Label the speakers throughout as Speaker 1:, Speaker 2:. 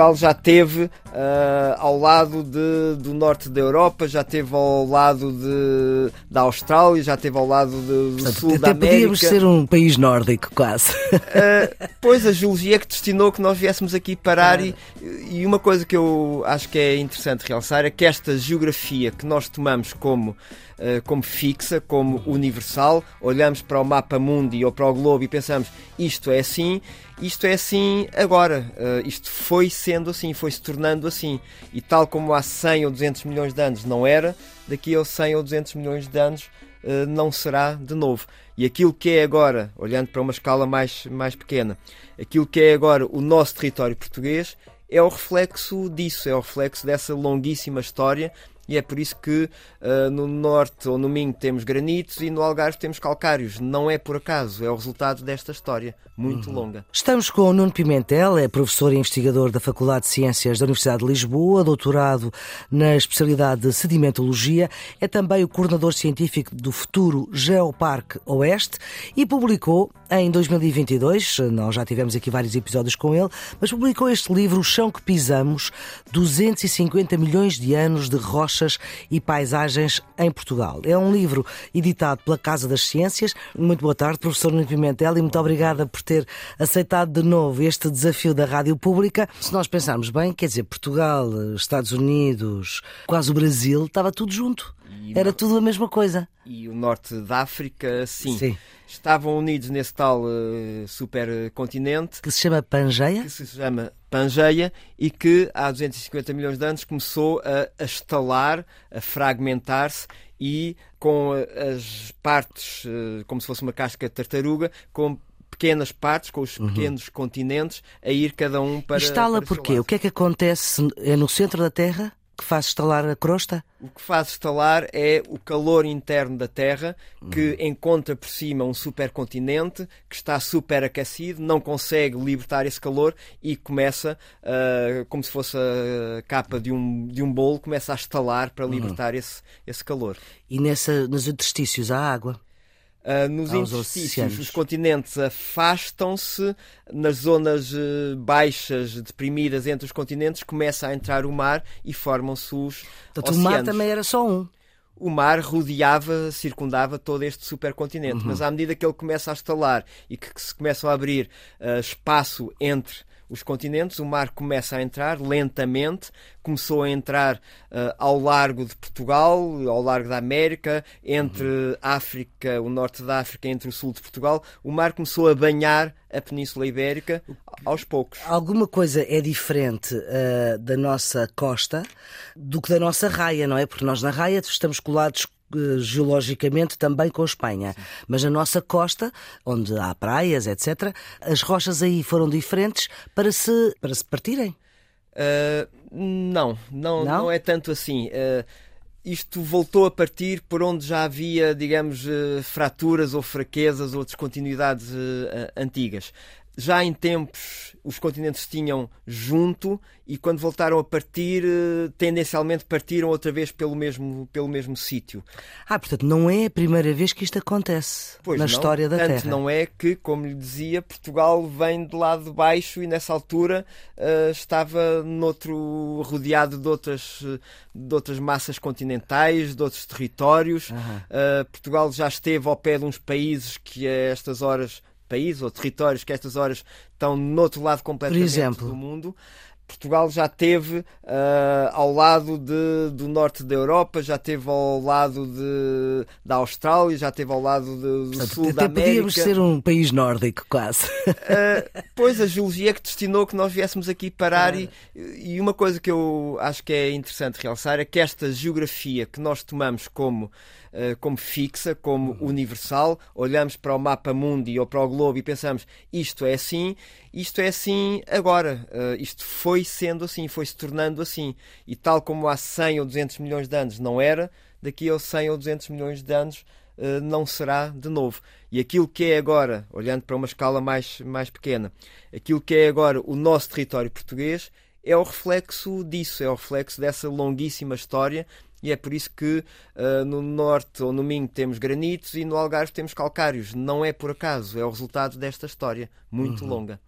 Speaker 1: Portugal já teve uh, ao lado de, do norte da Europa, já teve ao lado de, da Austrália, já teve ao lado de, do sul
Speaker 2: Até
Speaker 1: da América.
Speaker 2: podíamos ser um país nórdico, quase.
Speaker 1: Uh, pois a geologia que destinou que nós viéssemos aqui parar e, e uma coisa que eu acho que é interessante realçar é que esta geografia que nós tomamos como uh, como fixa, como universal, olhamos para o mapa mundi ou para o globo e pensamos isto é assim, isto é assim agora, isto foi sendo assim, foi se tornando assim e tal como há 100 ou 200 milhões de anos não era, daqui a 100 ou 200 milhões de anos uh, não será de novo. E aquilo que é agora, olhando para uma escala mais, mais pequena, aquilo que é agora o nosso território português é o reflexo disso, é o reflexo dessa longuíssima história e é por isso que uh, no norte ou no Minho temos granitos e no Algarve temos calcários. Não é por acaso, é o resultado desta história muito uhum. longa.
Speaker 2: Estamos com o Nuno Pimentel, é professor e investigador da Faculdade de Ciências da Universidade de Lisboa, doutorado na especialidade de sedimentologia, é também o coordenador científico do futuro Geoparque Oeste e publicou em 2022, nós já tivemos aqui vários episódios com ele, mas publicou este livro O Chão que Pisamos, 250 milhões de anos de rochas e paisagens em Portugal. É um livro editado pela Casa das Ciências. Muito boa tarde, professor Nuno Pimentel, e muito obrigada por ter aceitado de novo este desafio da Rádio Pública. Se nós pensarmos bem, quer dizer, Portugal, Estados Unidos, quase o Brasil, estava tudo junto. Era tudo a mesma coisa.
Speaker 1: E o norte da África, sim. sim. Estavam unidos nesse tal uh, supercontinente.
Speaker 2: Que se chama Pangeia?
Speaker 1: Que se chama Pangeia e que há 250 milhões de anos começou a, a estalar, a fragmentar-se e com as partes, uh, como se fosse uma casca de tartaruga, com pequenas partes, com os uhum. pequenos uhum. continentes, a ir cada um para.
Speaker 2: Estala porquê? O que é que acontece? É no centro da Terra? Que faz estalar a crosta?
Speaker 1: O que faz estalar é o calor interno da Terra, que uhum. encontra por cima um supercontinente que está superaquecido, não consegue libertar esse calor e começa, uh, como se fosse a capa de um, de um bolo, começa a estalar para libertar uhum. esse, esse calor.
Speaker 2: E nessa, nos interstícios há água?
Speaker 1: Uh, nos interstícios, os continentes afastam-se, nas zonas uh, baixas, deprimidas entre os continentes, começa a entrar o mar e formam-se os
Speaker 2: Portanto, oceanos. o mar também era só um.
Speaker 1: O mar rodeava, circundava todo este supercontinente, uhum. mas à medida que ele começa a estalar e que, que se começam a abrir uh, espaço entre os continentes, o mar começa a entrar lentamente, começou a entrar uh, ao largo de Portugal, ao largo da América, entre uhum. África, o norte da África, entre o sul de Portugal, o mar começou a banhar a Península Ibérica aos poucos.
Speaker 2: Alguma coisa é diferente uh, da nossa costa do que da nossa raia, não é? Porque nós na raia estamos colados geologicamente também com Espanha. Sim. Mas na nossa costa, onde há praias, etc., as rochas aí foram diferentes para se, para se partirem?
Speaker 1: Uh, não, não, não, não, é tanto assim. Uh, isto voltou a partir por onde já havia, digamos, fraturas ou fraquezas ou descontinuidades antigas já em tempos os continentes tinham junto e quando voltaram a partir, eh, tendencialmente partiram outra vez pelo mesmo, pelo mesmo sítio.
Speaker 2: Ah, portanto, não é a primeira vez que isto acontece pois na
Speaker 1: não,
Speaker 2: história da
Speaker 1: tanto
Speaker 2: Terra.
Speaker 1: não é que, como lhe dizia, Portugal vem de lado de baixo e nessa altura uh, estava noutro, rodeado de outras, de outras massas continentais, de outros territórios. Uh, Portugal já esteve ao pé de uns países que a estas horas países ou territórios que a estas horas estão no outro lado completamente do mundo. Portugal já teve uh, ao lado de, do norte da Europa, já teve ao lado de, da Austrália, já teve ao lado de, do sul
Speaker 2: Até
Speaker 1: da América.
Speaker 2: podíamos ser um país nórdico, quase.
Speaker 1: Uh, pois a geologia que destinou que nós viéssemos aqui parar e, e uma coisa que eu acho que é interessante realçar é que esta geografia que nós tomamos como uh, como fixa, como uhum. universal, olhamos para o mapa mundi ou para o globo e pensamos isto é assim, isto é assim agora, isto foi sendo assim, foi se tornando assim. E tal como há 100 ou 200 milhões de anos não era, daqui a 100 ou 200 milhões de anos uh, não será de novo. E aquilo que é agora, olhando para uma escala mais, mais pequena, aquilo que é agora o nosso território português é o reflexo disso, é o reflexo dessa longuíssima história e é por isso que uh, no norte ou no Minho temos granitos e no Algarve temos calcários. Não é por acaso, é o resultado desta história muito uhum. longa.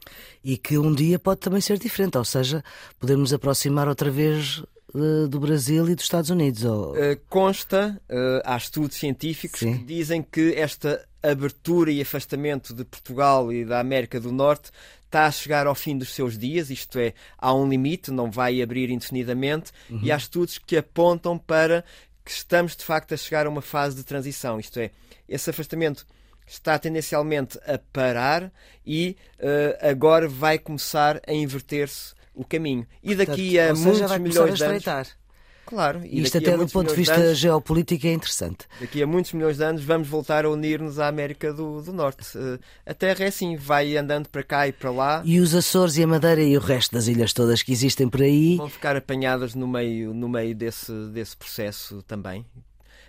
Speaker 2: E que um dia pode também ser diferente, ou seja, podemos aproximar outra vez uh, do Brasil e dos Estados Unidos. Ou...
Speaker 1: Uh, consta, há estudos científicos Sim. que dizem que esta abertura e afastamento de Portugal e da América do Norte está a chegar ao fim dos seus dias, isto é, há um limite, não vai abrir indefinidamente, uhum. e há estudos que apontam para que estamos de facto a chegar a uma fase de transição, isto é, esse afastamento está tendencialmente a parar e uh, agora vai começar a inverter-se o caminho. E daqui Portanto, a muitos milhões de anos. Claro.
Speaker 2: E Isto até do ponto de vista de anos, geopolítico é interessante.
Speaker 1: Daqui a muitos milhões de anos vamos voltar a unir-nos à América do, do Norte. Uh, a Terra é assim, vai andando para cá e para lá.
Speaker 2: E os Açores e a Madeira e o resto das ilhas todas que existem por aí...
Speaker 1: Vão ficar apanhadas no meio, no meio desse, desse processo também.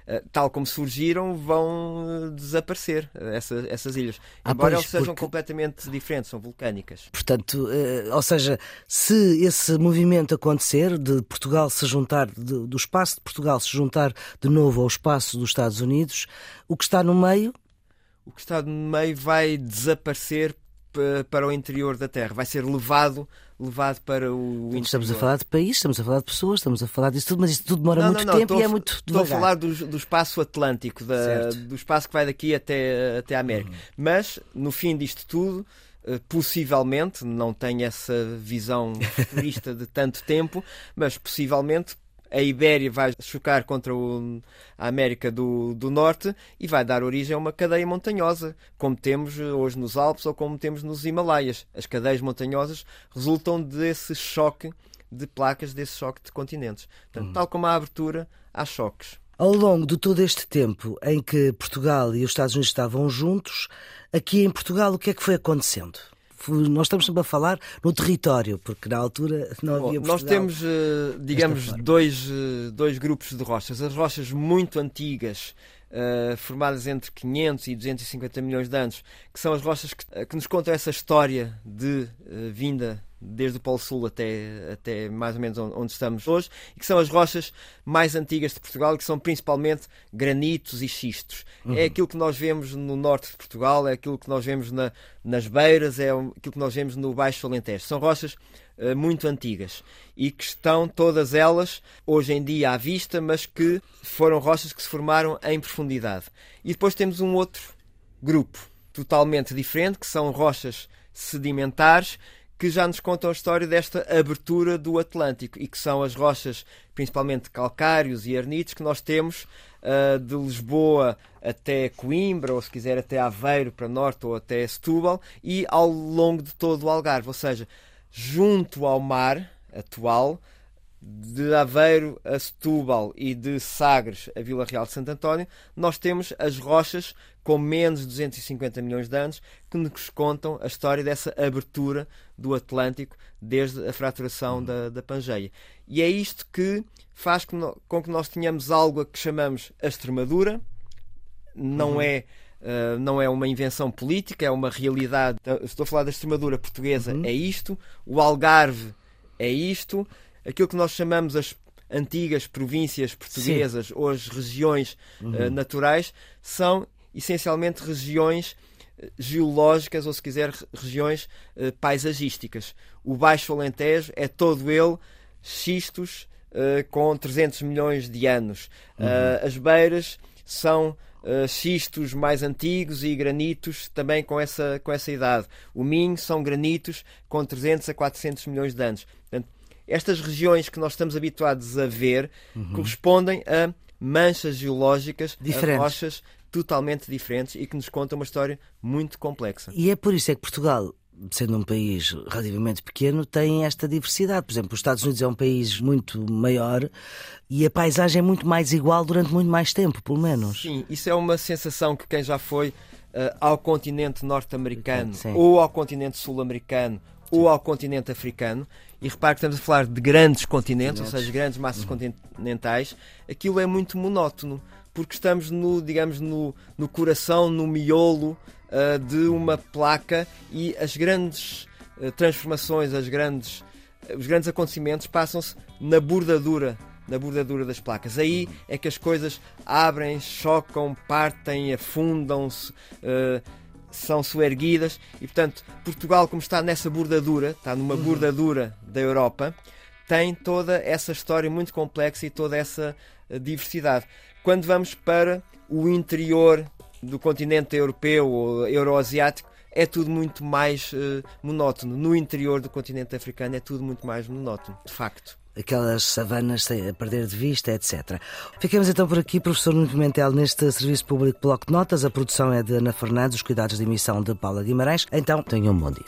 Speaker 1: Eh, tal como surgiram, vão eh, desaparecer eh, essa, essas ilhas. Ah, Embora elas sejam porque... completamente diferentes, são vulcânicas.
Speaker 2: Portanto, ou seja, se esse movimento acontecer, de Portugal se juntar, de, do espaço de Portugal se juntar de novo ao espaço dos Estados Unidos, o que está no meio.
Speaker 1: O que está no meio vai desaparecer para o interior da Terra, vai ser levado levado para o interior.
Speaker 2: Estamos a falar de país, estamos a falar de pessoas, estamos a falar disso tudo, mas isso tudo demora não, muito não, não, tempo e é muito devagar.
Speaker 1: Estou a falar do, do espaço atlântico, da, do espaço que vai daqui até, até a América. Uhum. Mas, no fim disto tudo, eh, possivelmente, não tenho essa visão futurista de tanto tempo, mas possivelmente a Ibéria vai chocar contra o, a América do, do Norte e vai dar origem a uma cadeia montanhosa, como temos hoje nos Alpes ou como temos nos Himalaias. As cadeias montanhosas resultam desse choque de placas, desse choque de continentes. Portanto, uhum. tal como a abertura, há choques.
Speaker 2: Ao longo de todo este tempo em que Portugal e os Estados Unidos estavam juntos, aqui em Portugal o que é que foi acontecendo? Nós estamos sempre a falar no território, porque na altura não havia
Speaker 1: Nós temos, eh, digamos, dois, eh, dois grupos de rochas. As rochas muito antigas, Uh, formadas entre 500 e 250 milhões de anos, que são as rochas que, que nos contam essa história de uh, vinda desde o Polo Sul até, até mais ou menos onde estamos hoje, e que são as rochas mais antigas de Portugal, que são principalmente granitos e xistos. É uhum. É aquilo que nós vemos no norte de Portugal, é aquilo que nós vemos na, nas beiras, é aquilo que nós vemos no Baixo Alentejo. São rochas muito antigas. E que estão todas elas hoje em dia à vista, mas que foram rochas que se formaram em profundidade. E depois temos um outro grupo totalmente diferente, que são rochas sedimentares que já nos contam a história desta abertura do Atlântico. E que são as rochas, principalmente calcários e arnites, que nós temos uh, de Lisboa até Coimbra, ou se quiser até Aveiro para norte, ou até Setúbal, e ao longo de todo o Algarve, ou seja, junto ao mar atual, de Aveiro a Setúbal e de Sagres a Vila Real de Santo António, nós temos as rochas com menos de 250 milhões de anos que nos contam a história dessa abertura do Atlântico desde a fraturação da, da Pangeia. E é isto que faz com que nós tenhamos algo a que chamamos a Extremadura, não uhum. é Uh, não é uma invenção política, é uma realidade. Estou a falar da Extremadura portuguesa, uhum. é isto. O Algarve é isto aquilo que nós chamamos as antigas províncias portuguesas Sim. ou as regiões eh, uhum. uh, naturais são essencialmente regiões eh, geológicas ou, se quiser, regiões uh, paisagísticas. O Baixo Alentejo é todo ele xistos uh, com 300 milhões de anos. Uhum. as beiras são Uh, xistos mais antigos e granitos também com essa, com essa idade. O Minho são granitos com 300 a 400 milhões de anos. Portanto, estas regiões que nós estamos habituados a ver uhum. correspondem a manchas geológicas, diferentes. a rochas totalmente diferentes e que nos contam uma história muito complexa.
Speaker 2: E é por isso é que Portugal sendo um país relativamente pequeno, tem esta diversidade. Por exemplo, os Estados Unidos é um país muito maior e a paisagem é muito mais igual durante muito mais tempo, pelo menos.
Speaker 1: Sim, isso é uma sensação que quem já foi uh, ao continente norte-americano ou ao continente sul-americano ou ao continente africano, e repare que estamos a falar de grandes continentes, ou seja, grandes massas uhum. continentais, aquilo é muito monótono, porque estamos no, digamos, no, no coração, no miolo uh, de uma placa e as grandes uh, transformações, as grandes, uh, os grandes acontecimentos passam-se na bordadura na bordadura das placas. Aí é que as coisas abrem, chocam, partem, afundam-se. Uh, são suerguidas e, portanto, Portugal, como está nessa bordadura, está numa uhum. bordadura da Europa, tem toda essa história muito complexa e toda essa diversidade. Quando vamos para o interior do continente europeu ou euroasiático, é tudo muito mais uh, monótono. No interior do continente africano é tudo muito mais monótono, de facto
Speaker 2: aquelas savanas a perder de vista, etc. Ficamos então por aqui, professor Nuno Pimentel, neste Serviço Público Bloco de Notas. A produção é de Ana Fernandes, os cuidados de emissão de Paula Guimarães. Então, tenham um bom dia.